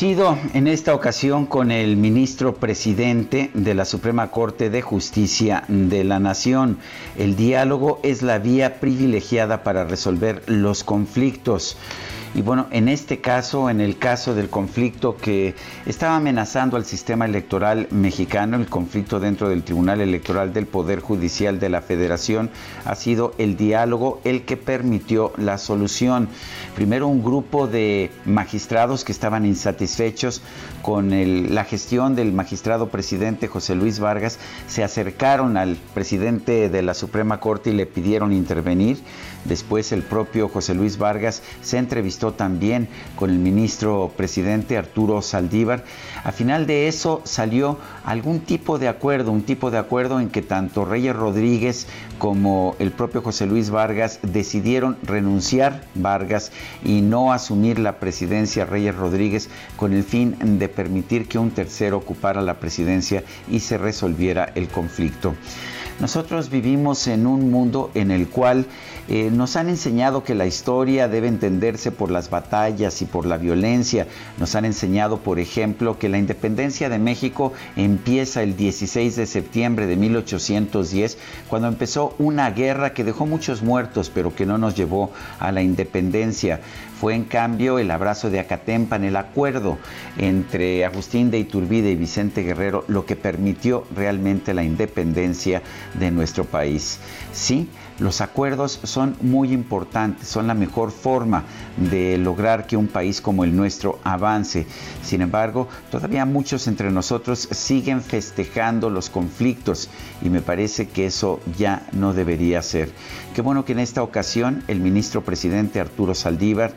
En esta ocasión con el ministro presidente de la Suprema Corte de Justicia de la Nación. El diálogo es la vía privilegiada para resolver los conflictos. Y bueno, en este caso, en el caso del conflicto que estaba amenazando al sistema electoral mexicano, el conflicto dentro del Tribunal Electoral del Poder Judicial de la Federación, ha sido el diálogo el que permitió la solución. Primero un grupo de magistrados que estaban insatisfechos con la gestión del magistrado presidente José Luis Vargas se acercaron al presidente de la Suprema Corte y le pidieron intervenir. Después el propio José Luis Vargas se también con el ministro presidente Arturo Saldívar. A final de eso salió algún tipo de acuerdo, un tipo de acuerdo en que tanto Reyes Rodríguez como el propio José Luis Vargas decidieron renunciar Vargas y no asumir la presidencia Reyes Rodríguez con el fin de permitir que un tercero ocupara la presidencia y se resolviera el conflicto. Nosotros vivimos en un mundo en el cual eh, nos han enseñado que la historia debe entenderse por las batallas y por la violencia. Nos han enseñado, por ejemplo, que la independencia de México empieza el 16 de septiembre de 1810, cuando empezó una guerra que dejó muchos muertos, pero que no nos llevó a la independencia. Fue en cambio el abrazo de Acatempan, el acuerdo entre Agustín de Iturbide y Vicente Guerrero, lo que permitió realmente la independencia de nuestro país. Sí, los acuerdos son muy importantes, son la mejor forma de lograr que un país como el nuestro avance. Sin embargo, todavía muchos entre nosotros siguen festejando los conflictos y me parece que eso ya no debería ser. Qué bueno que en esta ocasión el ministro presidente Arturo Saldívar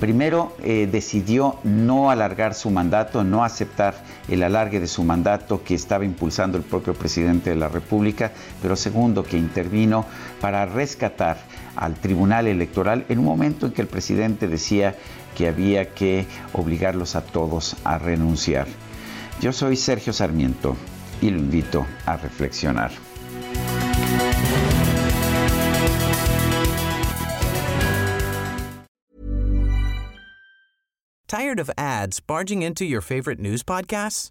primero eh, decidió no alargar su mandato, no aceptar el alargue de su mandato que estaba impulsando el propio presidente de la República, pero segundo que intervino para rescatar al Tribunal Electoral en un momento en que el presidente decía que había que obligarlos a todos a renunciar. Yo soy Sergio Sarmiento y lo invito a reflexionar. Tired of ads barging into your favorite news podcasts?